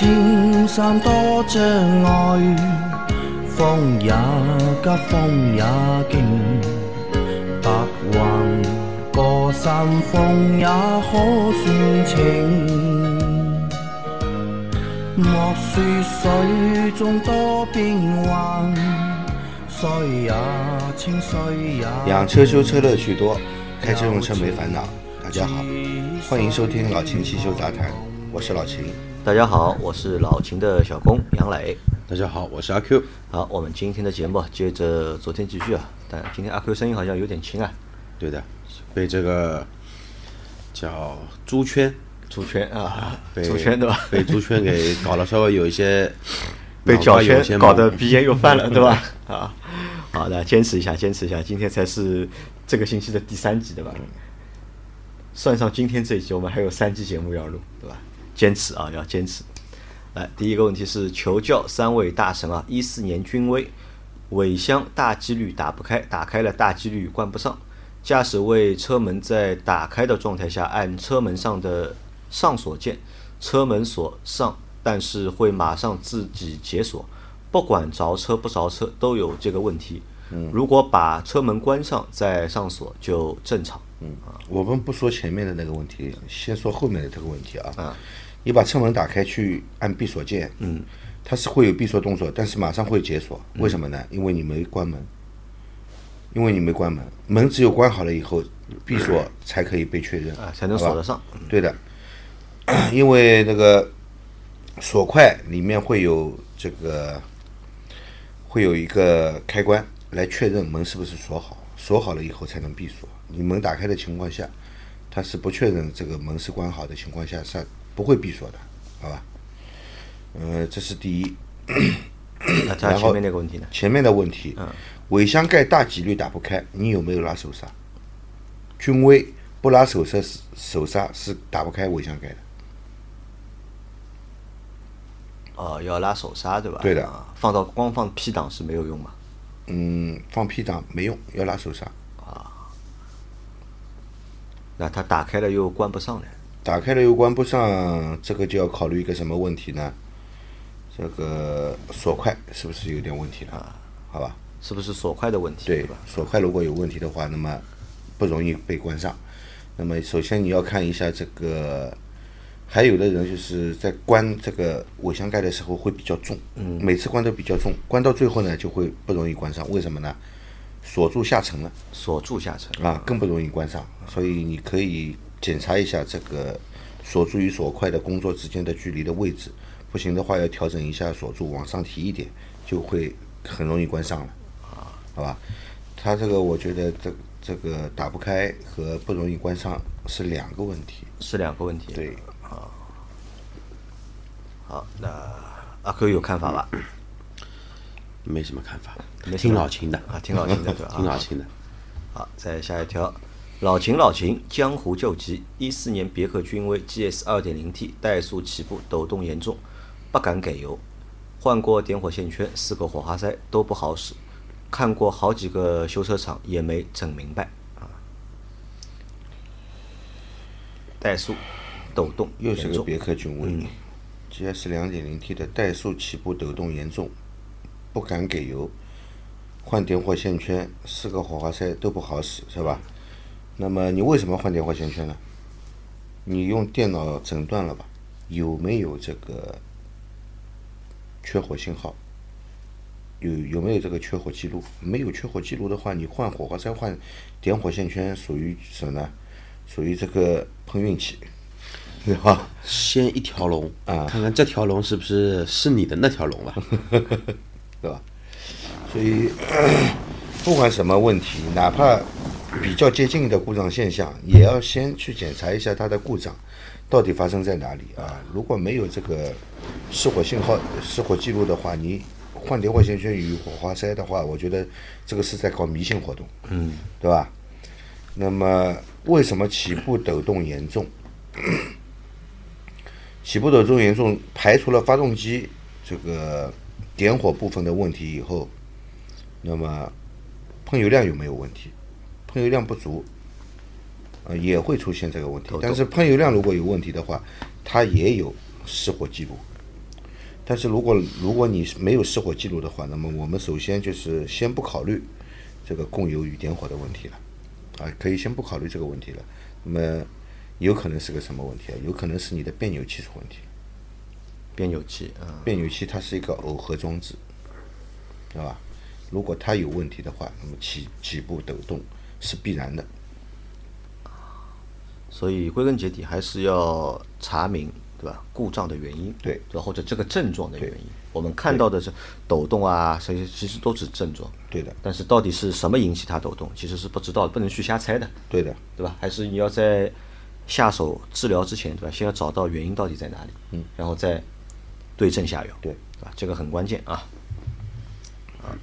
青山多障碍，风也急，风也劲，白云过山峰也可算情。莫说水中多变幻，水也清，水也养车修车乐趣多，开车用车没烦恼。大家好，欢迎收听老秦汽修杂谈，我是老秦。大家好，我是老秦的小工杨磊。大家好，我是阿 Q。好，我们今天的节目接着昨天继续啊，但今天阿 Q 声音好像有点轻啊，对的，被这个叫猪圈，猪圈啊，被出圈对吧？被猪圈给搞了，稍微有一些被脚圈搞得鼻炎又犯了，对吧？啊，好的，坚持一下，坚持一下，今天才是这个星期的第三集，对吧？算上今天这一集，我们还有三期节目要录，对吧？坚持啊，要坚持。来，第一个问题是求教三位大神啊，一四年君威尾箱大几率打不开，打开了大几率关不上。驾驶位车门在打开的状态下按车门上的上锁键，车门锁上，但是会马上自己解锁，不管着车不着车都有这个问题。如果把车门关上再上锁就正常。嗯我们不说前面的那个问题，先说后面的这个问题啊。啊你把车门打开去按闭锁键，嗯，它是会有闭锁动作，但是马上会解锁，为什么呢？因为你没关门，因为你没关门，门只有关好了以后，闭锁才可以被确认啊，才能锁得上。对的，因为那个锁块里面会有这个会有一个开关来确认门是不是锁好，锁好了以后才能闭锁。你门打开的情况下，它是不确认这个门是关好的情况下是不会闭锁的，好吧？呃，这是第一。那后前面那个问题呢？前面的问题，尾箱盖大几率打不开，你有没有拉手刹？君威不拉手刹是手刹是打不开尾箱盖的。哦，要拉手刹对吧？对的啊放到光放 P 档是没有用嘛？嗯，放 P 档没用，要拉手刹。啊那它打开了又关不上了。打开了又关不上，这个就要考虑一个什么问题呢？这个锁块是不是有点问题了？好吧，是不是锁块的问题？对吧？锁块如果有问题的话，那么不容易被关上。那么首先你要看一下这个，还有的人就是在关这个尾箱盖的时候会比较重，嗯，每次关都比较重，关到最后呢就会不容易关上。为什么呢？锁住下沉了。锁住下沉。啊，更不容易关上。所以你可以检查一下这个锁住与锁块的工作之间的距离的位置，不行的话要调整一下锁住，往上提一点，就会很容易关上了。啊，好吧，它这个我觉得这这个打不开和不容易关上是两个问题。是两个问题。对，好，那阿 Q 有看法吧？没什么看法没，听老秦的啊听老秦的对吧 听老秦的。好，再下一条，老秦老秦，江湖救急。一四年别克君威 GS 二点零 T 怠速起步抖动严重，不敢给油，换过点火线圈，四个火花塞都不好使，看过好几个修车厂也没整明白。啊。怠速抖动，又是个别克君威、GS 两点零 T 的怠速起步抖动严重，不敢给油，换点火线圈，四个火花塞都不好使，是吧？那么你为什么换点火线圈呢？你用电脑诊断了吧？有没有这个缺火信号？有有没有这个缺火记录？没有缺火记录的话，你换火花塞、换点火线圈属于什么呢？属于这个碰运气，对吧？先一条龙啊看看这条龙是不是是你的那条龙吧？对吧？所以 不管什么问题，哪怕比较接近的故障现象，也要先去检查一下它的故障到底发生在哪里啊。如果没有这个失火信号、失火记录的话，你换点火线圈与火花塞的话，我觉得这个是在搞迷信活动，嗯，对吧？那么为什么起步抖动严重？起步抖动严重，排除了发动机这个点火部分的问题以后，那么喷油量有没有问题？喷油量不足，呃，也会出现这个问题但是喷油量如果有问题的话，它也有失火记录。但是如果如果你没有失火记录的话，那么我们首先就是先不考虑这个供油与点火的问题了，啊，可以先不考虑这个问题了。那么有可能是个什么问题啊？有可能是你的变扭器出问题。变扭器啊，变扭器它是一个耦合装置，对吧？如果它有问题的话，那么起起步抖动是必然的。所以归根结底还是要查明，对吧？故障的原因，对吧？或者这个症状的原因。我们看到的是抖动啊，这些其实都是症状。对的，但是到底是什么引起它抖动，其实是不知道，不能去瞎猜的，对的，对吧？还是你要在下手治疗之前，对吧？先要找到原因到底在哪里，嗯，然后再对症下药，对，对吧？这个很关键啊。啊，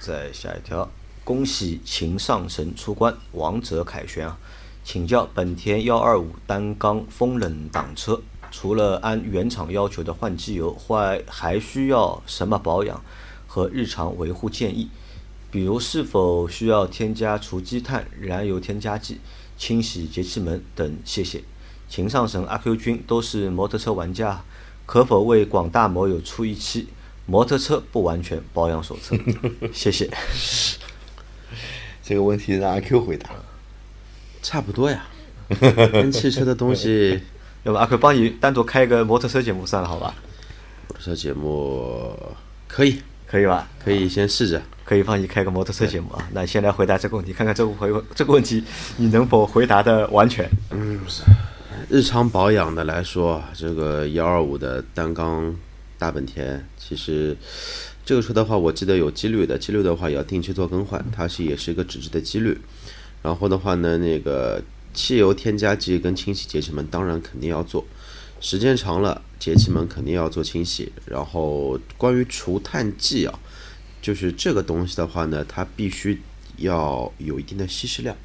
再下一条，恭喜秦上神出关，王者凯旋啊！请教本田幺二五单缸风冷挡车，除了按原厂要求的换机油，还还需要什么保养和日常维护建议？比如是否需要添加除积碳、燃油添加剂、清洗节气门等？谢谢。秦上神、阿 Q 君都是摩托车玩家，可否为广大摩友出一期摩托车不完全保养手册？谢谢。这个问题让阿 Q 回答。差不多呀，跟汽车的东西，要不阿 Q 帮你单独开一个摩托车节目算了，好吧？摩托车节目可以，可以吧？可以先试着，可以帮你开个摩托车节目啊。那先来回答这个问题，看看这个回这个问题你能否回答的完全？嗯，日常保养的来说，这个幺二五的单缸大本田，其实这个车的话，我记得有机滤的，机滤的话也要定期做更换，它是也是一个纸质的机滤。然后的话呢，那个汽油添加剂跟清洗节气门当然肯定要做，时间长了节气门肯定要做清洗。然后关于除碳剂啊，就是这个东西的话呢，它必须要有一定的稀释量。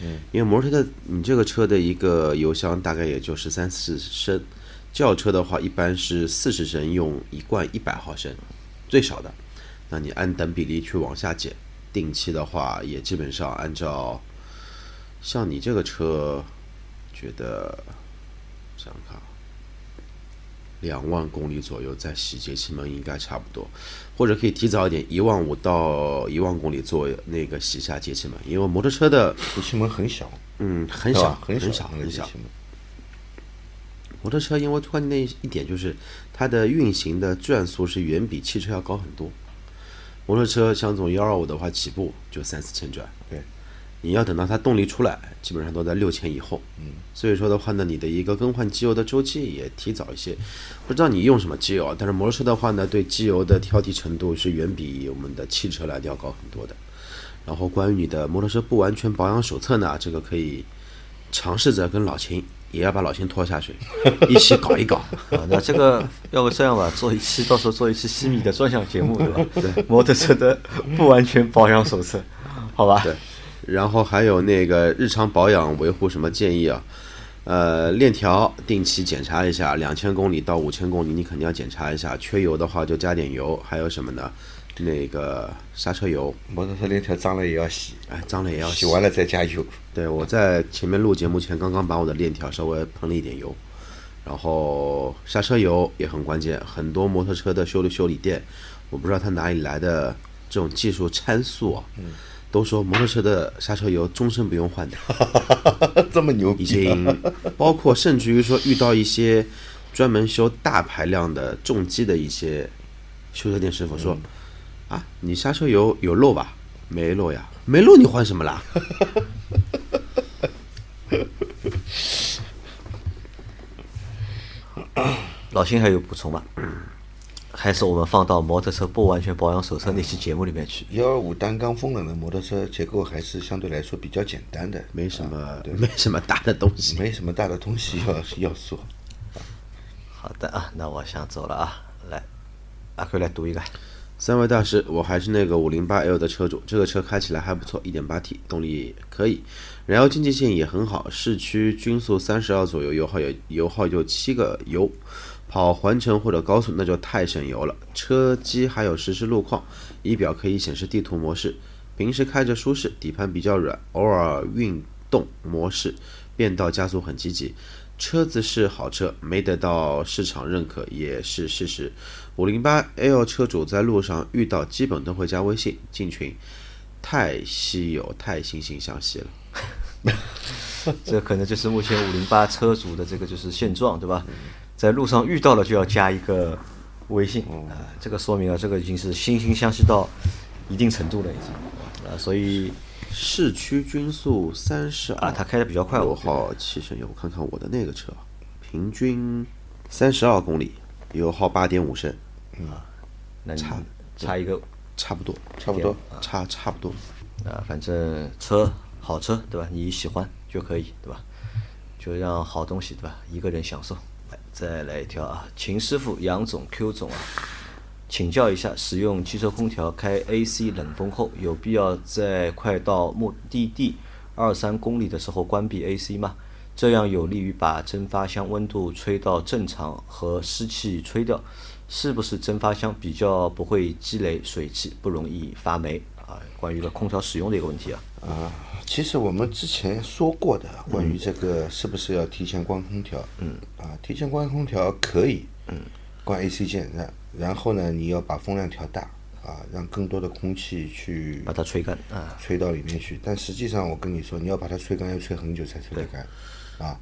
嗯，因为摩托车的你这个车的一个油箱大概也就是三四升，轿车的话一般是四十升用一罐一百毫升，最少的。那你按等比例去往下减，定期的话也基本上按照。像你这个车，觉得想想看，两万公里左右再洗节气门应该差不多，或者可以提早一点，一万五到一万公里做那个洗下节气门，因为摩托车的节气门很小，嗯，很小很小很小。门。摩托车因为关键的一点就是它的运行的转速是远比汽车要高很多，摩托车像这种幺二五的话起步就三四千转，对。你要等到它动力出来，基本上都在六千以后。嗯，所以说的话呢，你的一个更换机油的周期也提早一些。不知道你用什么机油啊？但是摩托车的话呢，对机油的挑剔程度是远比我们的汽车来的要高很多的。然后关于你的摩托车不完全保养手册呢，这个可以尝试着跟老秦，也要把老秦拖下去，一起搞一搞。啊，那这个要不这样吧，做一期，到时候做一期西米的专项节目，对吧？对，摩托车的不完全保养手册，好吧？对。然后还有那个日常保养维护什么建议啊？呃，链条定期检查一下，两千公里到五千公里你肯定要检查一下，缺油的话就加点油。还有什么呢？那个刹车油，摩托车链条脏了也要洗，哎，脏了也要洗完了再加油。对，我在前面录节目前刚刚把我的链条稍微喷了一点油，然后刹车油也很关键，很多摩托车的修理修理店，我不知道他哪里来的这种技术参数啊。嗯。都说摩托车的刹车油终身不用换的，这么牛逼！已经包括甚至于说遇到一些专门修大排量的重机的一些修车店师傅说：“啊，你刹车油有漏吧？没漏呀，没漏你换什么啦？” 老辛还有补充吗？还是我们放到摩托车不完全保养手册那期节目里面去。幺二五单缸风冷的摩托车结构还是相对来说比较简单的，没什么，没什么大的东西，没什么大的东西 要要说。好的啊，那我想走了啊，来，阿奎来读一个。三位大师，我还是那个五零八 L 的车主，这个车开起来还不错，一点八 T 动力可以，燃油经济性也很好，市区均速三十二左右，油耗有油耗就七个油。跑环城或者高速那就太省油了。车机还有实时路况，仪表可以显示地图模式，平时开着舒适，底盘比较软，偶尔运动模式变道加速很积极。车子是好车，没得到市场认可也是事实。五零八 L 车主在路上遇到，基本都会加微信进群，太稀有，太惺惺相惜了。这可能就是目前五零八车主的这个就是现状，对吧？在路上遇到了就要加一个微信啊，这个说明啊，这个已经是惺惺相惜到一定程度了，已经。啊，所以市区均速三十啊，他开的比较快，六我觉得。号汽车油，我看看我的那个车，平均三十二公里，油耗八点五升，那差差一个差不多，差不多。差差不多。啊，反正车好车对吧？你喜欢就可以对吧？就让好东西对吧？一个人享受。来再来一条啊，秦师傅、杨总、Q 总啊，请教一下，使用汽车空调开 AC 冷风后，有必要在快到目的地二三公里的时候关闭 AC 吗？这样有利于把蒸发箱温度吹到正常和湿气吹掉，是不是蒸发箱比较不会积累水汽，不容易发霉啊？关于了空调使用的一个问题啊。啊，其实我们之前说过的，关于这个是不是要提前关空调？嗯，啊，提前关空调可以，嗯，关 AC 键，然然后呢，你要把风量调大，啊，让更多的空气去把它吹干啊。吹到里面去。但实际上，我跟你说，你要把它吹干，要吹很久才吹得干，啊。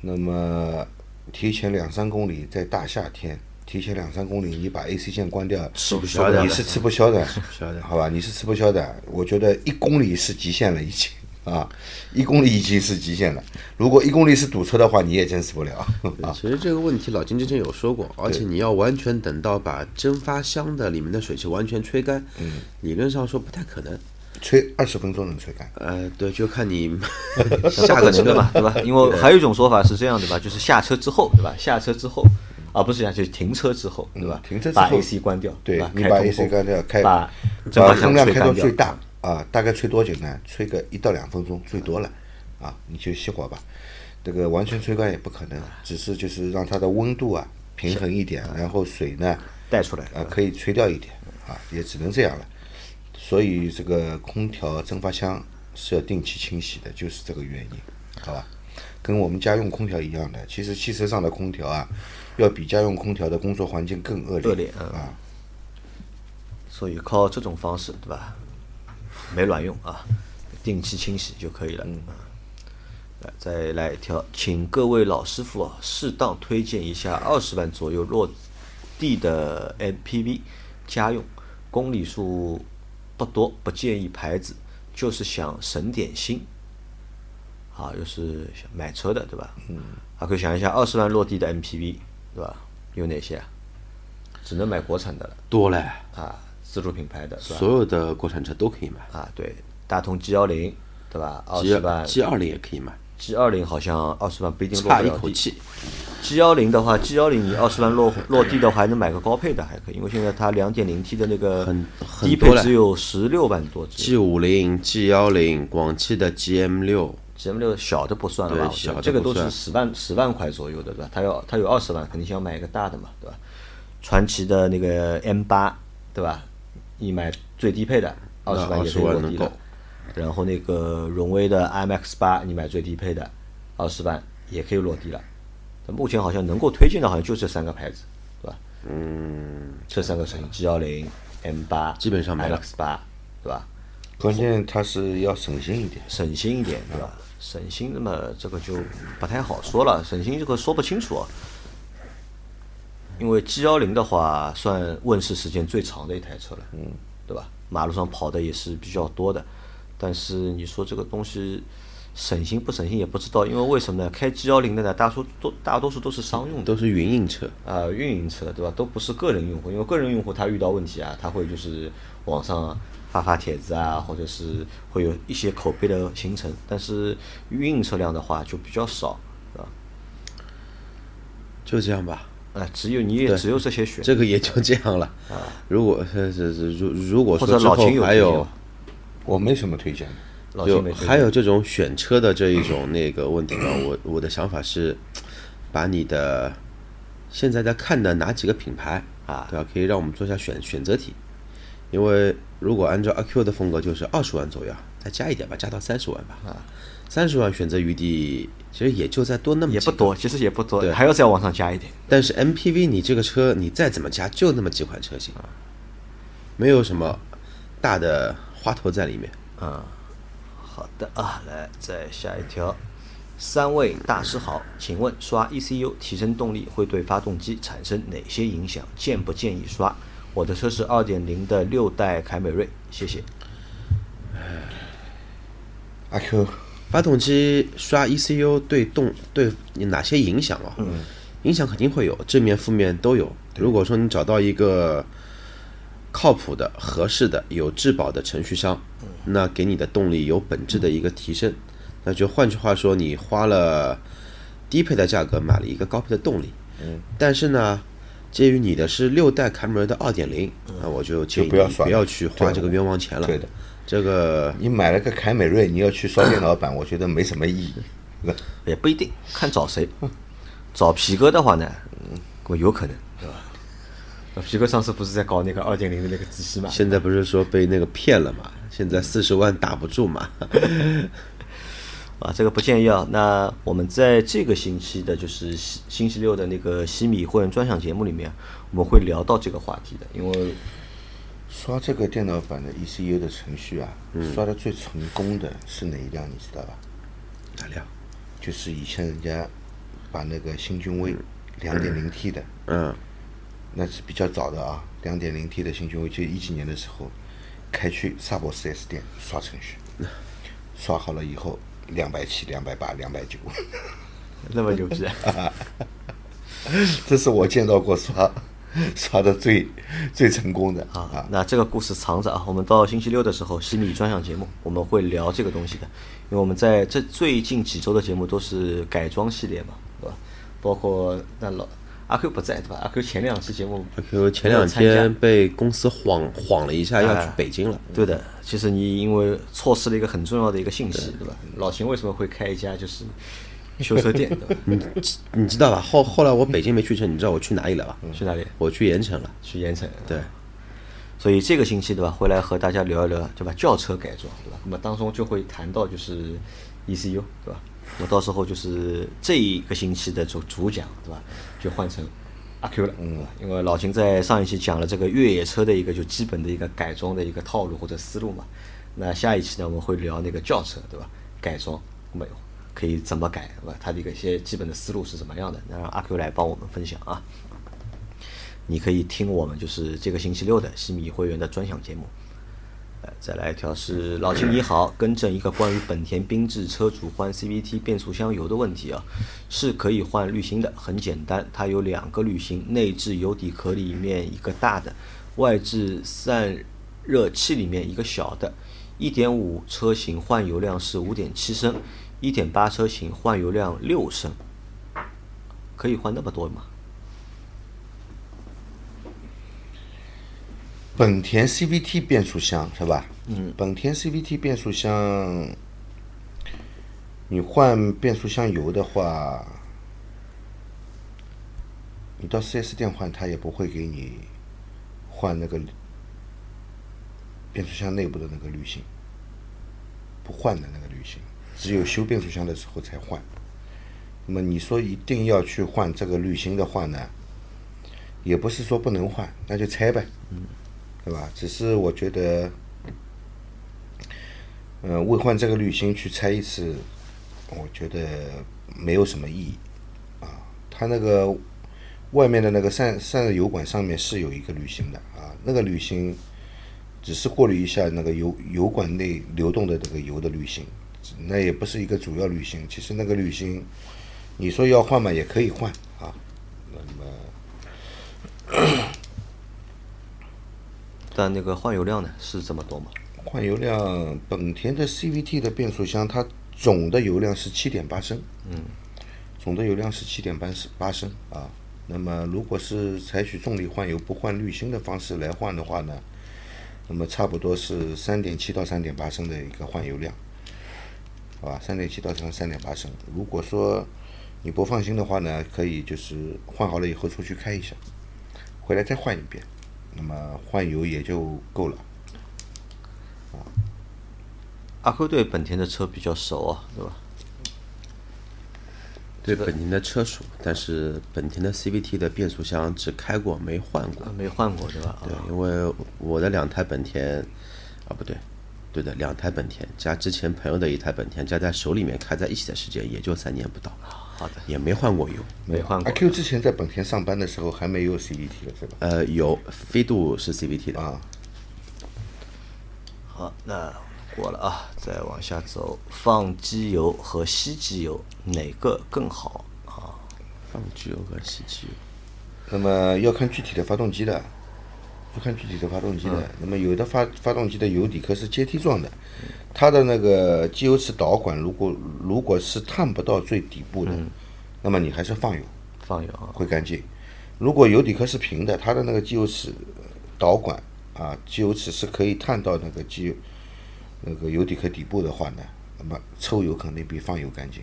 那么提前两三公里，在大夏天，提前两三公里，你把 AC 线关掉，吃不消的你是吃不消的，消的好吧？你是吃不消的。我觉得一公里是极限了，已经啊，一公里已经是极限了。如果一公里是堵车的话，你也坚持不了啊。其实这个问题老金之前有说过，而且你要完全等到把蒸发箱的里面的水汽完全吹干，嗯，理论上说不太可能。吹二十分钟能吹干，呃，对，就看你 下个车嘛，对吧？因为还有一种说法是这样的吧，就是下车之后，对吧？下车之后，啊，不是下，就是停车之后，对吧？停车之后把 AC 关掉，对你把 AC 关掉，开把把风量开到最大啊，大概吹多久呢？吹个一到两分钟最多了啊，你就熄火吧。这个完全吹干也不可能，只是就是让它的温度啊平衡一点，然后水呢带出来。啊可以吹掉一点啊，也只能这样了。所以这个空调蒸发箱是要定期清洗的，就是这个原因，好吧？跟我们家用空调一样的，其实汽车上的空调啊，要比家用空调的工作环境更恶劣恶劣嗯啊。所以靠这种方式，对吧？没卵用啊，定期清洗就可以了。嗯。来，再来一条，请各位老师傅啊，适当推荐一下二十万左右落地的 MPV 家用，公里数不多，不建议牌子，就是想省点心。啊，又是想买车的，对吧？嗯。还可以想一下，二十万落地的 MPV，对吧？有哪些啊？只能买国产的了。多嘞，啊，自主品牌的？所有的国产车都可以买啊，对，大通 G 幺零，对吧？二十万 G 二零也可以买，G 二零好像二十万不一定落。一口气。G 幺零的话，G 幺零你二十万落落地的话，还能买个高配的还可以，因为现在它两点零 T 的那个低配只有十六万多 G 五零、G 幺零、广汽的 GM 六，M 六小的不算了吧？小这个都是十万十万块左右的，对吧？它要它有二十万，肯定想买一个大的嘛，对吧？传奇的那个 M 八，对吧？你买最低配的二十万也可以20万能够落地了。然后那个荣威的 IMX 八，你买最低配的二十万也可以落地了。目前好像能够推荐的，好像就这三个牌子，对吧？嗯，这三个车型 G 幺零、M 八，基本上没了 X 八，对吧？关键它是要省心一点。省心一点，对吧？省心，那么这个就不太好说了。省心这个说不清楚啊，因为 G 幺零的话算问世时间最长的一台车了，嗯，对吧？马路上跑的也是比较多的，但是你说这个东西省心不省心也不知道，因为为什么呢？开 G 幺零的呢，大多都大多数都是商用的，都是运营车。啊、运营车对吧？都不是个人用户，因为个人用户他遇到问题啊，他会就是网上发发帖子啊，或者是会有一些口碑的形成。但是运营车辆的话就比较少，是吧？就这样吧，啊、只有你也只有这些选，这个也就这样了。啊。如果是是是，如如果说之后者老秦有还有我没什么推荐。的，就老秦没推荐。还有这种选车的这一种那个问题呢，我我的想法是，把你的现在在看的哪几个品牌啊。对吧，可以让我们做一下选选择题，因为如果按照阿 Q 的风格，就是二十万左右啊，再加一点吧，加到三十万吧。啊，三十万选择余地其实也就再多那么也不多，其实也不多，对还要再往上加一点。但是 MPV 你这个车你再怎么加，就那么几款车型，啊没有什么大的花头在里面。嗯，好的啊，来再下一条。三位大师好，请问刷 ECU 提升动力会对发动机产生哪些影响？建不建议刷？我的车是二点零的六代凯美瑞，谢谢。阿 Q，发动机刷 ECU 对动对你哪些影响啊？嗯，影响肯定会有，正面负面都有。如果说你找到一个靠谱的、合适的、有质保的程序商，那给你的动力有本质的一个提升。那就换句话说，你花了低配的价格买了一个高配的动力，嗯，但是呢，介于你的是六代凯美瑞的二点零，那我就建议你就不要不要去花这个冤枉钱了。对的，这个你买了个凯美瑞，你要去刷电脑版，我觉得没什么意义。也不一定，看找谁。找皮哥的话呢，嗯，我有可能，对吧？那皮哥上次不是在搞那个二点零的那个机器嘛？现在不是说被那个骗了嘛？现在四十万打不住嘛？啊，这个不建议啊。那我们在这个星期的，就是星星期六的那个西米会员专享节目里面，我们会聊到这个话题的，因为刷这个电脑版的 ECU 的程序啊，刷的最成功的是哪一辆，你知道吧？哪辆？就是以前人家把那个新君威两点零 T 的，嗯，那是比较早的啊，两点零 T 的新君威，就一几年的时候，开去萨博 4S 店刷程序，刷好了以后，两百七、两百八、两百九，那么牛逼。这是我见到过刷刷的最最成功的啊啊，。那这个故事藏着啊，我们到星期六的时候，西米专享节目我们会聊这个东西的，因为我们在这最近几周的节目都是改装系列嘛，对吧？包括那老阿 Q 不在对吧？阿 Q 前两期节目阿 Q 前两天被公司晃晃了一下，要去哎北京了。对的，其实你因为错失了一个很重要的一个信息，对吧？老秦为什么会开一家就是修车店，对吧？你知道吧？后后来我北京没去成，你知道我去哪里了吧？去哪里？我去盐城了。去盐城。对，所以这个星期对吧，回来和大家聊一聊对吧，轿车改装对吧？那么当中就会谈到就是 ECU 对吧？那么到时候就是这一个星期的主主讲对吧，就换成阿 Q 了，嗯，因为老秦在上一期讲了这个越野车的一个就基本的一个改装的一个套路或者思路嘛，那下一期呢我们会聊那个轿车对吧？改装那么可以怎么改对吧？它的一个一些基本的思路是什么样的？那让阿 Q 来帮我们分享啊。你可以听我们就是这个星期六的西米会员的专享节目。再来一条是老秦你好，更正一个关于本田缤智车主换 CVT 变速箱油的问题啊，是可以换滤芯的，很简单，它有两个滤芯，内置油底壳里面一个大的，外置散热器里面一个小的。1.5车型换油量是5.7升，1.8车型换油量6升，可以换那么多吗？本田 CVT 变速箱是吧？嗯。本田 CVT 变速箱，你换变速箱油的话，你到 4S 店换，他也不会给你换那个变速箱内部的那个滤芯，不换的那个滤芯，只有修变速箱的时候才换。那么你说一定要去换这个滤芯的话呢，也不是说不能换，那就拆呗。对吧？只是我觉得，呃，为换这个滤芯去拆一次，我觉得没有什么意义啊。它那个外面的那个散散热油管上面是有一个滤芯的啊，那个滤芯只是过滤一下那个油油管内流动的这个油的滤芯，那也不是一个主要滤芯。其实那个滤芯，你说要换嘛，也可以换啊。那么。但那个换油量呢是这么多吗？换油量，本田的 CVT 的变速箱，它总的油量是七点八升，嗯，总的油量是七点八升八升啊。那么如果是采取重力换油不换滤芯的方式来换的话呢，那么差不多是三点七到三点八升的一个换油量，好吧？三点七到三三点八升。如果说你不放心的话呢，可以就是换好了以后出去开一下，回来再换一遍。那么换油也就够了，啊。阿 Q 对本田的车比较熟啊，对吧？对本田的车熟，但是本田的 CVT 的变速箱只开过没换过。没换过，对吧？对，因为我的两台本田，啊不对，对的，两台本田加之前朋友的一台本田加在手里面开在一起的时间也就三年不到，好的，也没换过油。没换过。Q 之前在本田上班的时候还没有 CVT 的，是吧？呃，有飞度是 CVT 的，啊，好，那过了啊，再往下走，放机油和吸机油哪个更好啊？放机油和吸机油。那么要看具体的发动机的，要看具体的发动机的。那么有的发发动机的油底壳是阶梯状的，它的那个机油尺导管如果如果是探不到最底部的，那么你还是放油放油啊，会干净。如果油底壳是平的，它的那个机油尺导管啊，机油尺是可以探到那个机油那个油底壳底部的话呢，那么抽油肯定比放油干净。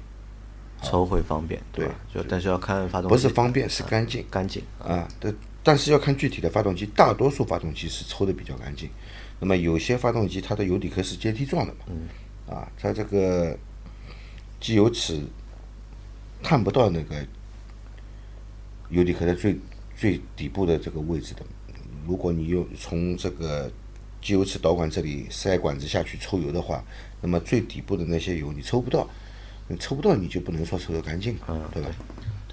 抽会方便，对吧？就但是要看发动机，不是方便，是干净。干净。啊，但但是要看具体的发动机，大多数发动机是抽的比较干净。那么有些发动机它的油底壳是阶梯状的嘛，啊，它这个机油尺看不到那个油底壳的最最底部的这个位置的。如果你用从这个机油尺导管这里塞管子下去抽油的话，那么最底部的那些油你抽不到，你抽不到你就不能说抽的干净，对吧？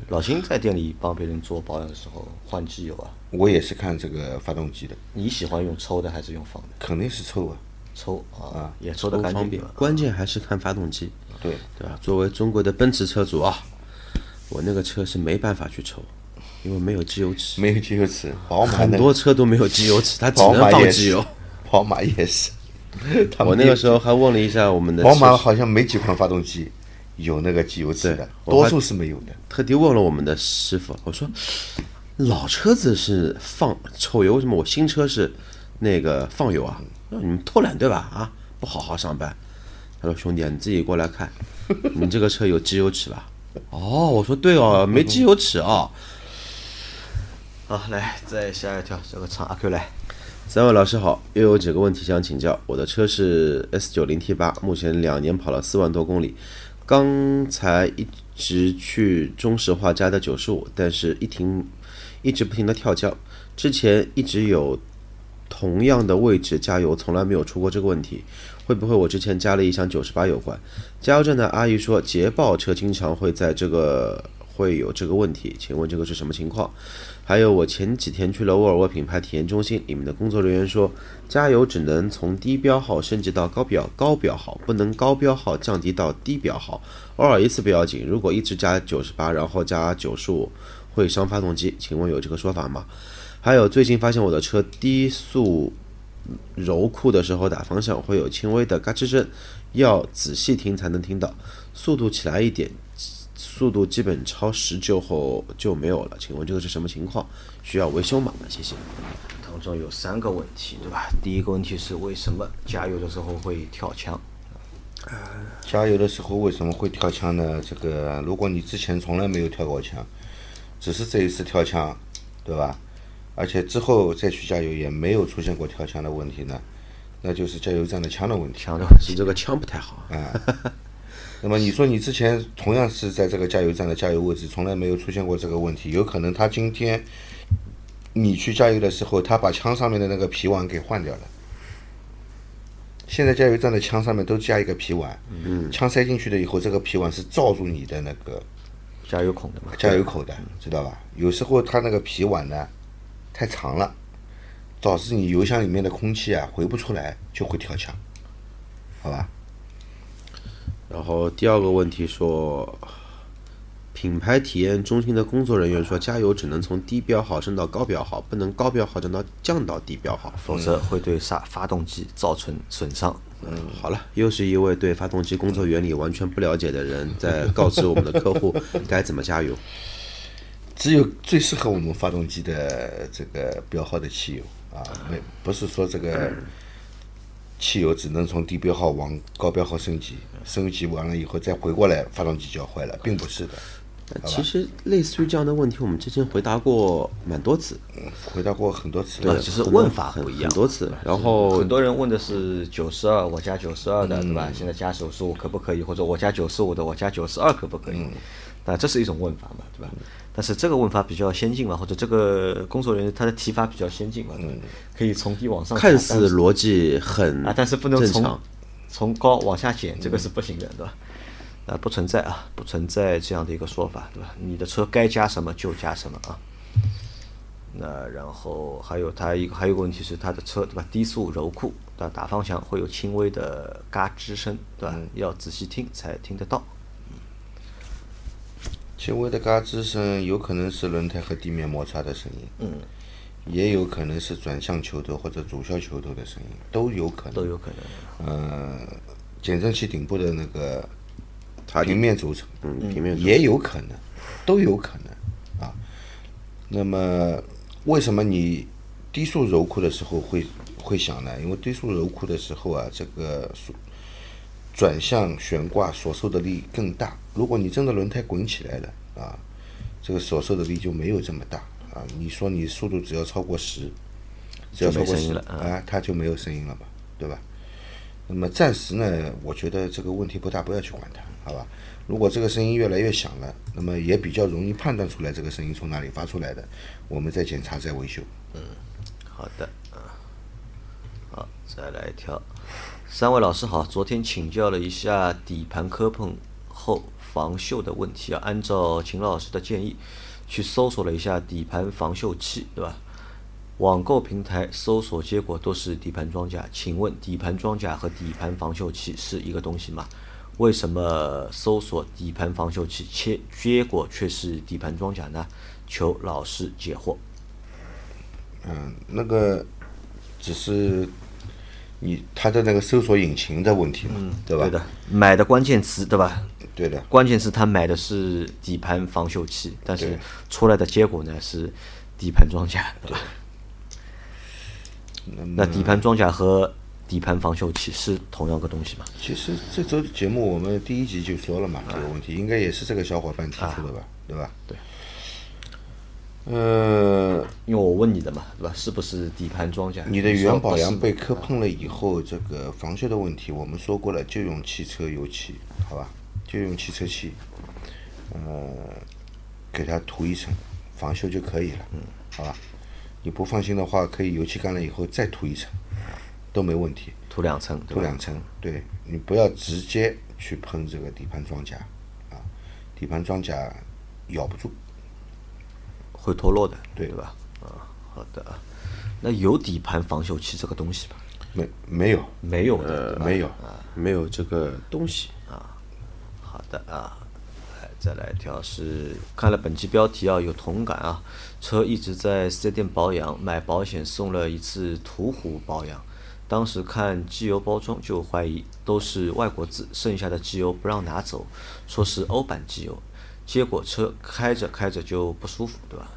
老辛在店里帮别人做保养的时候换机油啊，我也是看这个发动机的，你喜欢用抽的还是用放的？肯定是抽啊。抽啊，也抽的干净不方便，关键还是看发动机，对，对吧？作为中国的奔驰车主啊，我那个车是没办法去抽，因为没有机油尺，没有机油尺，宝马很多车都没有机油尺，它只能宝马也是放机油。，宝马也是。我那个时候还问了一下我们的宝马好像没几款发动机有那个机油尺的多数是没有的。特地问了我们的师傅，我说老车子是放抽油，为什么我新车是那个放油啊？说你们偷懒对吧？啊，不好好上班。他说兄弟啊，你自己过来看，你这个车有机油尺吧？哦，我说对哦，没机油尺啊。好，来再下一条，这个长阿 Q 来，三位老师好，又有几个问题想请教。我的车是 S 九零 T 八，目前两年跑了四万多公里，刚才一直去中石化加的九十五，但是一停一直不停的跳枪。之前一直有同样的位置加油，从来没有出过这个问题。会不会我之前加了一箱九十八有关？加油站的阿姨说，捷豹车经常会在这个会有这个问题，请问这个是什么情况？还有，我前几天去了沃尔沃品牌体验中心，里面的工作人员说，加油只能从低标号升级到高标高标号，不能高标号降低到低标号。偶尔一次不要紧，如果一直加九十八，然后加九十五，会伤发动机。请问有这个说法吗？还有，最近发现我的车低速柔库的时候打方向会有轻微的嘎吱声，要仔细听才能听到。速度起来一点，速度基本超十就后就没有了。请问这个是什么情况？需要维修吗？谢谢。当中有三个问题，对吧？第一个问题是为什么加油的时候会跳枪？加油的时候为什么会跳枪呢？这个如果你之前从来没有跳过枪，只是这一次跳枪，对吧？而且之后再去加油也没有出现过跳枪的问题呢，那就是加油站的枪的问题。枪的问题，是这个枪不太好。那么你说你之前同样是在这个加油站的加油位置，从来没有出现过这个问题，有可能他今天你去加油的时候，他把枪上面的那个皮碗给换掉了。现在加油站的枪上面都加一个皮碗，嗯，枪塞进去了以后，这个皮碗是罩住你的那个加油孔的嘛？加油口的，知道吧？有时候它那个皮碗呢太长了，导致你油箱里面的空气啊回不出来，就会跳枪，好吧？然后第二个问题说，品牌体验中心的工作人员说，加油只能从低标号升到高标号，不能高标号降到降到低标号。否则会对发发动机造成损伤。嗯，好了，又是一位对发动机工作原理完全不了解的人在告知我们的客户 该怎么加油。只有最适合我们发动机的这个标号的汽油啊，没不是说这个汽油只能从低标号往高标号升级，升级完了以后再回过来，发动机就要坏了，并不是的。其实类似于这样的问题，我们之前回答过蛮多次，回答过很多次对了。很多只是问法很不一样很多次。然后很多人问的是九十二，我加九十二的，对吧？现在加九十五可不可以？或者我加九十五的，我加九十二可不可以？那这是一种问法嘛，对吧？但是这个问法比较先进嘛，或者这个工作人员他的提法比较先进嘛？可以从低往上，看似逻辑很啊，但是不能从。从高往下减，这个是不行的，对吧？啊，不存在啊，不存在这样的一个说法，对吧？你的车该加什么就加什么啊。那然后还有他一个还有个问题是他的车对吧？低速柔库，对吧？打方向会有轻微的嘎吱声，对吧？要仔细听才听得到。轻微的嘎吱声有可能是轮胎和地面摩擦的声音，嗯，也有可能是转向球头或者主销球头的声音，都有可能。都有可能。呃，减震器顶部的那个它平面轴承，嗯，平面也有可能，都有可能啊。那么，为什么你低速柔库的时候会会响呢？因为低速柔库的时候啊，这个速转向悬挂所受的力更大。如果你真的轮胎滚起来了啊，这个所受的力就没有这么大啊。你说你速度只要超过十，只要超过十啊，它就没有声音了嘛，对吧？那么暂时呢，我觉得这个问题不大，不要去管它，好吧？如果这个声音越来越响了，那么也比较容易判断出来这个声音从哪里发出来的，我们再检查再维修。嗯好的，啊，好，再来一条。三位老师好，昨天请教了一下底盘磕碰后防锈的问题啊，按照秦老师的建议，去搜索了一下底盘防锈器，对吧？网购平台搜索结果都是底盘装甲，请问底盘装甲和底盘防锈器是一个东西吗？为什么搜索底盘防锈器，切结果却是底盘装甲呢？求老师解惑。嗯，那个只是你它的那个搜索引擎的问题嘛，对吧？对的，买的关键词对吧？对的，关键是他买的是底盘防锈漆，但是出来的结果呢是底盘装甲，对吧？那底盘装甲和底盘防锈漆是同样个东西吗？其实这周的节目我们第一集就说了嘛，这个问题应该也是这个小伙伴提出的吧，对吧？对。呃，因为我问你的嘛，对吧？是不是底盘装甲？你的说原保不是养被磕碰了以后，这个防锈的问题，我们说过了，就用汽车油漆，好吧？就用汽车漆，呃，给它涂一层防锈就可以了，嗯，好吧？你不放心的话，可以油漆干了以后再涂一层，都没问题。涂两层，涂两层，对你不要直接去喷这个底盘装甲，啊，底盘装甲咬不住，会脱落的，对对吧？啊，好的啊。那有底盘防锈漆这个东西吧？没没有，没有的，对吧没有啊，没有这个东西啊。好的啊，来再来一条是看了本期标题啊，有同感啊。车一直在四 S 店保养，买保险送了一次途虎保养，当时看机油包装就怀疑都是外国字，剩下的机油不让拿走，说是欧版机油，结果车开着开着就不舒服，对吧？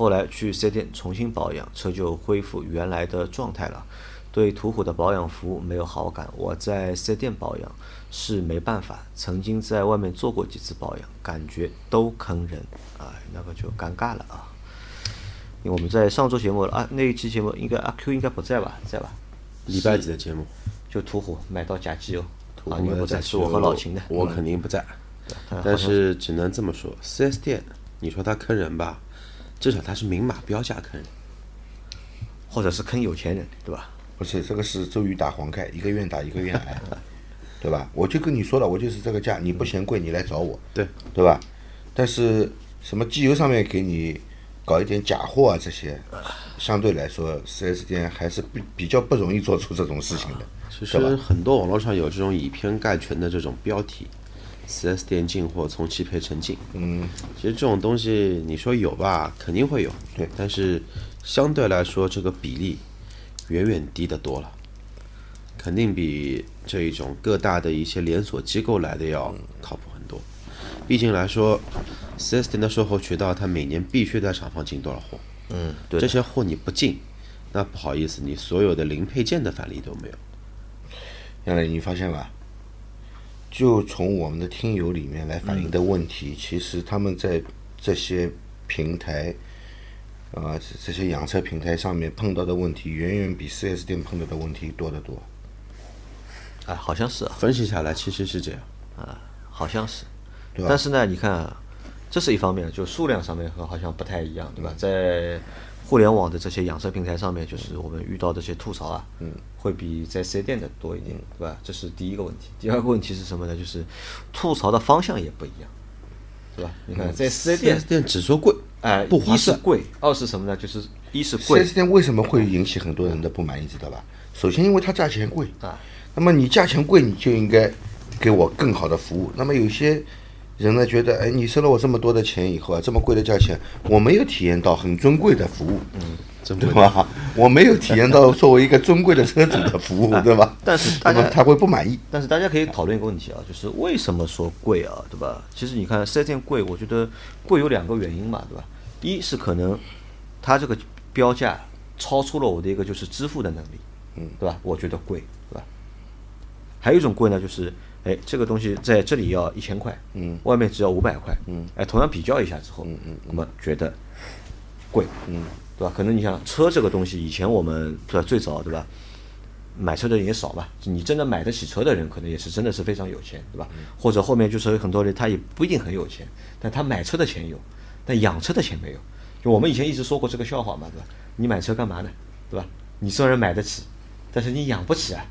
后来去四 S 店重新保养，车就恢复原来的状态了。对途虎的保养服务没有好感，我在四 S 店保养是没办法。曾经在外面做过几次保养，感觉都坑人啊，那个就尴尬了啊。因为我们在上周节目啊，那一期节目应该阿 Q 应该不在吧？在吧？礼拜几的节目？就途虎买到假机油，啊，途虎的你不在，是我和老秦的。我肯定不在。但是只能这么说，4S 店，你说他坑人吧，至少他是明码标价坑人。或者是坑有钱人，对吧？不是这个是周瑜打黄盖，一个愿打一个愿挨，对吧？我就跟你说了，我就是这个价，你不嫌贵你来找我，对，对吧？但是什么机油上面给你搞一点假货啊，这些相对来说四 S 店还是比比较不容易做出这种事情的，其实很多网络上有这种以偏概全的这种标题，4S 店进货从汽配城进。嗯，其实这种东西你说有吧，肯定会有，对但是相对来说这个比例远远低得多了，肯定比这一种各大的一些连锁机构来的要靠谱很多。毕竟来说，4S 店的售后渠道它每年必须在厂房进多少货，嗯，对这些货你不进，那不好意思，你所有的零配件的返利都没有。杨磊，你发现吧？就从我们的听友里面来反映的问嗯题，其实他们在这些平台，啊、这这些养车平台上面碰到的问题，远远比四 S 店碰到的问题多得多。哎，好像是啊，分析下来其实是这样。啊好像是。对吧但是呢，你看啊，这是一方面，就数量上面和好像不太一样，对吧？在互联网的这些养车平台上面，就是我们遇到这些吐槽啊，嗯，会比在四 S 店的多一点，对吧？这是第一个问题。第二个问题是什么呢？就是吐槽的方向也不一样，对吧？你看在四 S 店四 S 店只说贵，哎，不划是贵，二是什么呢？就是一是贵四 S 店为什么会引起很多人的不满意，知道吧？首先，因为它价钱贵啊，那么你价钱贵，你就应该给我更好的服务。那么有些人呢，觉得，哎，你收了我这么多的钱以后啊，这么贵的价钱，我没有体验到很尊贵的服务，嗯，对吧？我没有体验到作为一个尊贵的车主的服务，对吧？但是大家他会不满意。但是大家可以讨论一个问题啊，就是为什么说贵啊，对吧？其实你看四 S 店贵，我觉得贵有两个原因嘛，对吧？一是可能它这个标价超出了我的一个就是支付的能力，嗯，对吧？我觉得贵？还有一种贵呢，就是哎，这个东西在这里要一千块，嗯，外面只要五百块，嗯，哎，同样比较一下之后，嗯嗯，那么觉得贵，嗯，对吧？可能你想车这个东西，以前我们对吧，最早对吧？买车的人也少吧，你真的买得起车的人，可能也是真的是非常有钱，对吧？或者后面就是很多人他也不一定很有钱，但他买车的钱有，但养车的钱没有。就我们以前一直说过这个笑话嘛，对吧？你买车干嘛呢？对吧？你虽然买得起，但是你养不起啊，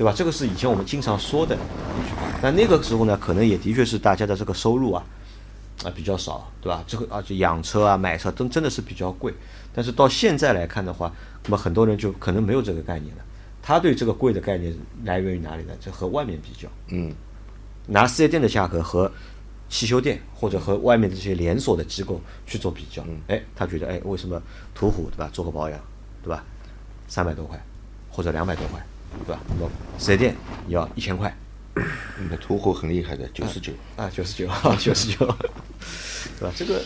对吧？这个是以前我们经常说的一句话。但那个时候呢，可能也的确是大家的这个收入啊，啊比较少，对吧？这个啊，就养车啊、买车都真的是比较贵。但是到现在来看的话，那么很多人就可能没有这个概念了。他对这个贵的概念来源于哪里呢？就和外面比较，嗯，拿四 S 店的价格和汽修店或者和外面的这些连锁的机构去做比较，哎，他觉得哎，为什么途虎对吧，做个保养对吧，三百多块或者两百多块，对吧？那么四 S 店你要一千块，那途虎很厉害的，九十九。啊，九十九，九十九，对吧？这个，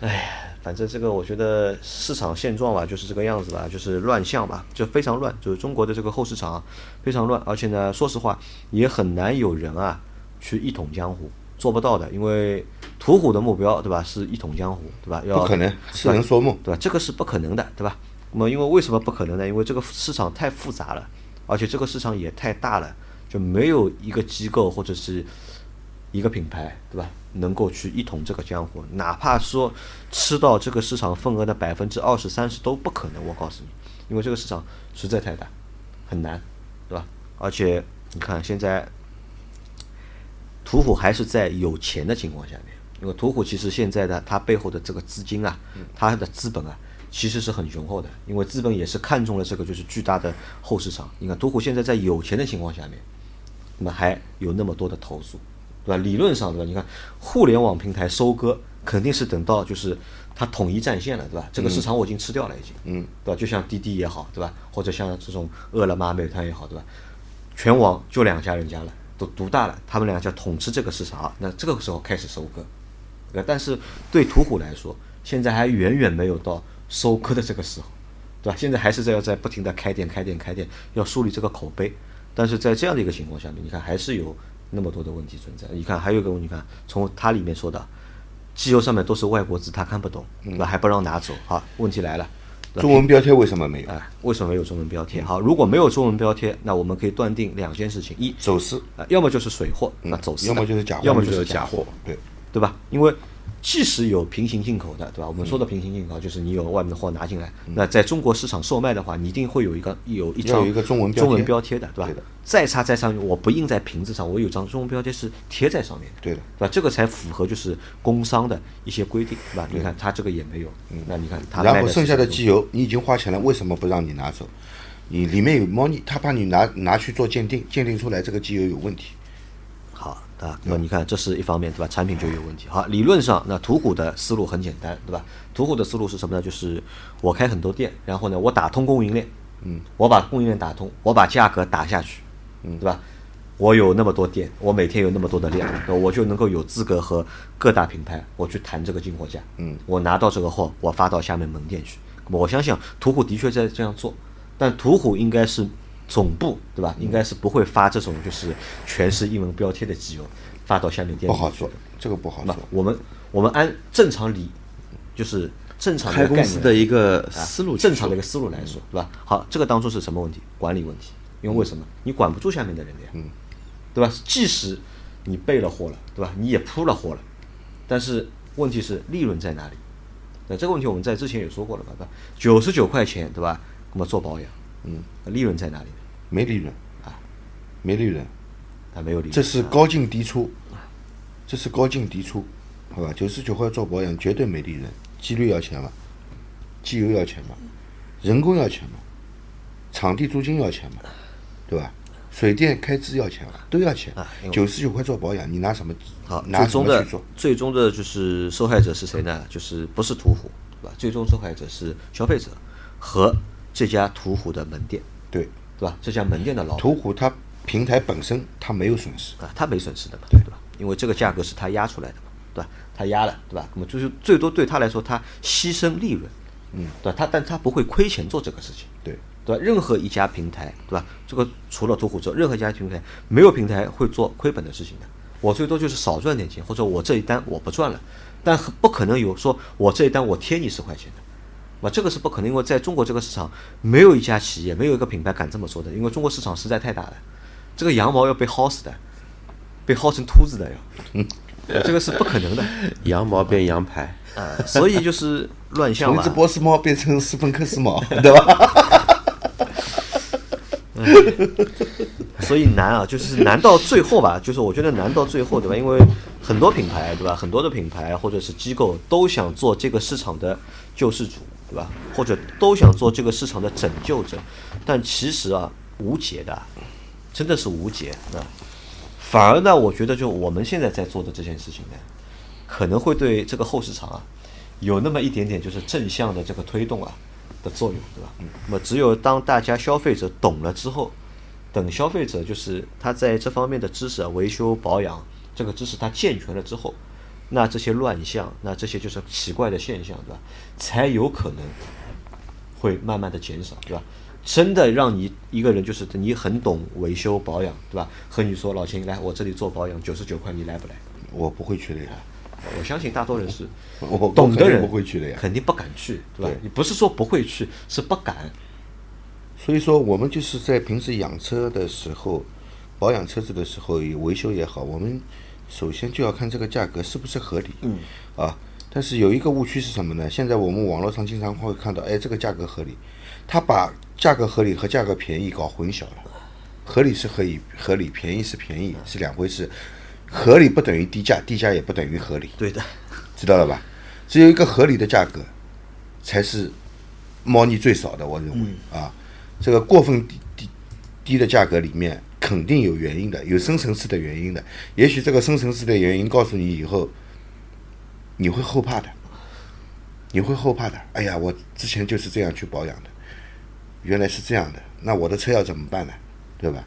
哎呀，反正这个我觉得市场现状吧，就是这个样子吧，就是乱象吧，就非常乱，就是中国的这个后市场啊非常乱，而且呢，说实话也很难有人啊去一统江湖，做不到的，因为途虎的目标对吧是一统江湖，对吧？要不可能，痴人说梦。对吧？这个是不可能的，对吧？那么因为为什么不可能呢？因为这个市场太复杂了，而且这个市场也太大了，就没有一个机构或者是一个品牌，对吧？能够去一统这个江湖，哪怕说吃到这个市场份额的百分之二十、三十都不可能。我告诉你，因为这个市场实在太大，很难，对吧？而且你看现在途虎还是在有钱的情况下面，因为途虎其实现在的它背后的这个资金啊，它的资本啊，其实是很雄厚的，因为资本也是看中了这个就是巨大的后市场。你看途虎现在在有钱的情况下面，那么还有那么多的投诉，对吧？理论上对吧？你看互联网平台收割肯定是等到就是它统一战线了，对吧？这个市场我已经吃掉了，已经，嗯，对吧？就像滴滴也好，对吧？或者像这种饿了么、美团也好，对吧？全网就两家人家了，都独大了，他们两家统治这个市场啊，那这个时候开始收割，对吧？但是对途虎来说，现在还远远没有到收割的这个时候，对吧？现在还是在要在不停的开店、开店、开店，要树立这个口碑。但是在这样的一个情况下面，你看还是有那么多的问题存在。你看还有一个问题，你看从它里面说的，机油上面都是外国字，他看不懂，对吧？还不让拿走。好，问题来了，中文标贴为什么没有？哎，为什么没有中文标贴？好，如果没有中文标贴，那我们可以断定两件事情：一，走私，啊，要么就是水货，那走私的；要么就是假货，要么就是假货，对，对吧？因为即使有平行进口的，对吧？我们说的平行进口，就是你有外面的货拿进来，那在中国市场售卖的话，你一定会有一个有一张有一个中文中文标贴的，对吧对的？再插再上面，我不印在瓶子上，我有张中文标贴是贴在上面的，对的对吧？这个才符合就是工商的一些规定，对吧？你看他这个也没有，嗯那你看它卖的然后剩下的机油，你已经花钱了，为什么不让你拿走？你里面有猫腻，他怕你拿拿去做鉴定，鉴定出来这个机油有问题。好啊，那么你看，这是一方面，对吧？产品就有问题。好，理论上，那途虎的思路很简单，对吧？途虎的思路是什么呢？就是我开很多店，然后呢，我打通供应链，嗯，我把供应链打通，我把价格打下去，嗯，对吧？我有那么多店，我每天有那么多的量，那我就能够有资格和各大品牌我去谈这个进货价，嗯，我拿到这个货，我发到下面门店去。我相信途虎的确在这样做，但途虎应该是总部对吧？应该是不会发这种就是全是英文标贴的机油发到下面店里不好做，这个不好那做。我们我们按正常理，就是正常的开公司的一个啊思路正常的一个思路来说，对吧？好，这个当中是什么问题？管理问题。因为为什么？你管不住下面的人的呀，嗯对吧？即使你备了货了，对吧？你也铺了货了，但是问题是利润在哪里？那这个问题我们在之前也说过了吧？对吧？九十九块钱，对吧？那么做保养，嗯，利润在哪里？没利润啊，没利润，它没有利润。这是高进低出，这是高进低出，好吧？九十九块做保养绝对没利润，机滤要钱嘛，机油要钱嘛，人工要钱嘛，场地租金要钱嘛，对吧？水电开支要钱嘛，都要钱九十九块做保养，你拿什么？好，拿什最终的么去做？最终的就是受害者是谁呢？就是不是途虎，对吧？最终受害者是消费者和这家途虎的门店，对，对吧？这家门店的老板途虎它平台本身它没有损失，啊，他没损失的嘛，对吧？因为这个价格是他压出来的嘛，对吧？他压了，对吧？那么就是最多对他来说，他牺牲利润，嗯，对吧？他但他不会亏钱做这个事情，对，对吧？任何一家平台，对吧？这个除了途虎之外，任何一家平台没有平台会做亏本的事情的。我最多就是少赚点钱，或者我这一单我不赚了，但不可能有说我这一单我贴你十块钱的。那这个是不可能，因为在中国这个市场，没有一家企业，没有一个品牌敢这么做的，因为中国市场实在太大了，这个羊毛要被薅死的，被薅成秃子的要，这个是不可能的，羊毛变羊排，呃，所以就是乱 象嘛从一只。波斯猫变成斯芬克斯猫，对吧？所以难啊，就是难到最后吧，就是我觉得难到最后，对吧？因为很多品牌，对吧？很多的品牌或者是机构都想做这个市场的救世主，对吧？或者都想做这个市场的拯救者，但其实啊，无解的，真的是无解啊。反而呢，我觉得就我们现在在做的这件事情呢，可能会对这个后市场啊，有那么一点点就是正向的这个推动啊的作用，对吧？那么只有当大家消费者懂了之后，等消费者就是他在这方面的知识啊，维修保养这个知识他健全了之后，那这些乱象，那这些就是奇怪的现象，对吧？才有可能会慢慢的减少，对吧？真的让你一个人就是你很懂维修保养，对吧？和你说老秦来我这里做保养九十九块，你来不来？我不会去的呀，我相信大多人是我懂的人不会去的呀肯定不敢去，对吧对？你不是说不会去，是不敢。所以说，我们就是在平时养车的时候，保养车子的时候，维修也好，我们首先就要看这个价格是不是合理。嗯。啊，但是有一个误区是什么呢？现在我们网络上经常会看到，哎，这个价格合理，他把价格合理和价格便宜搞混淆了。合理是合理，合理便宜是便宜是两回事。合理不等于低价，低价也不等于合理。对的，知道了吧？只有一个合理的价格，才是猫腻最少的。我认为、啊，这个过分低低低的价格里面肯定有原因的，有深层次的原因的。也许这个深层次的原因告诉你以后，你会后怕的，你会后怕的。哎呀，我之前就是这样去保养的，原来是这样的，那我的车要怎么办呢？对吧？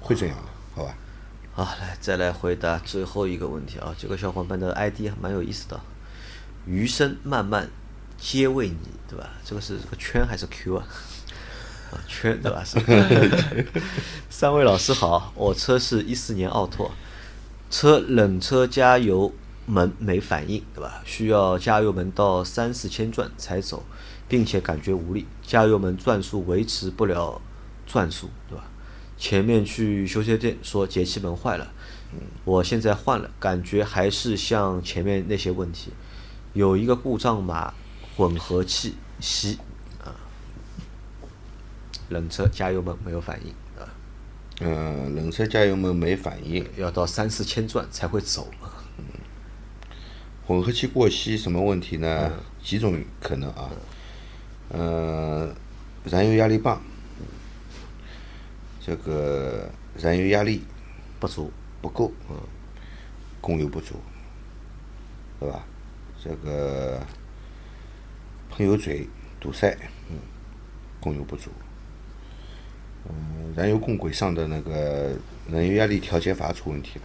会这样的，好吧？好，来再来回答最后一个问题啊，这个小伙伴的 ID 还蛮有意思的，余生漫漫皆为你，对吧？这个是个圈还是 Q 啊？啊，圈对吧？是。三位老师好，我车是一四年奥拓，车冷车加油门没反应，对吧？需要加油门到三四千转才走，并且感觉无力，加油门转速维持不了转速，对吧？前面去修车店说节气门坏了，我现在换了，感觉还是像前面那些问题，有一个故障码，混合气吸啊，冷车加油门没有反应啊，嗯、冷车加油门没反应，要到三四千转才会走啊。混合气过稀什么问题呢？几种可能啊，呃，燃油压力棒，这个燃油压力不足，不够，供油不足，对吧？这个喷油嘴堵塞，嗯，供油不足。嗯，燃油供轨上的那个燃油压力调节阀出问题了，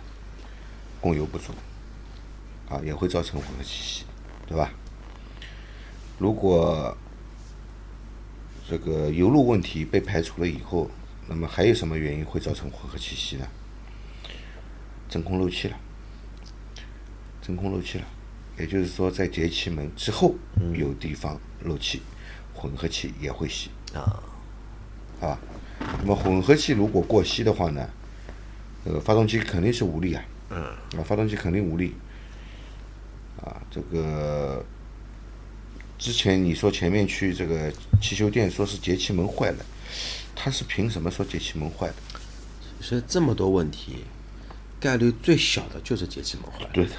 供油不足，啊，也会造成混合气息，对吧？如果这个油路问题被排除了以后，那么还有什么原因会造成混合气息呢？真空漏气了，真空漏气了，也就是说在节气门之后有地方漏气，混合气也会吸啊，好吧？那么混合气如果过吸的话呢，呃，发动机肯定是无力啊，嗯，啊，发动机肯定无力，啊，这个之前你说前面去这个汽修店说是节气门坏了，他是凭什么说节气门坏的？其实这么多问题，概率最小的就是节气门坏。对的，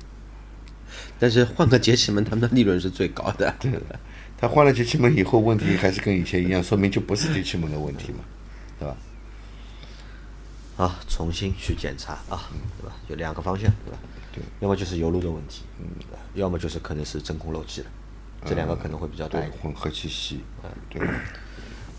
但是换个节气门，他们的利润是最高的。对的。他换了节气门以后，问题还是跟以前一样，说明就不是节气门的问题嘛，对吧？啊，重新去检查啊，对吧？有两个方向，对吧？对，要么就是油路的问题，嗯，要么就是可能是真空漏气了，这两个可能会比较大一对，点。混合气息，对，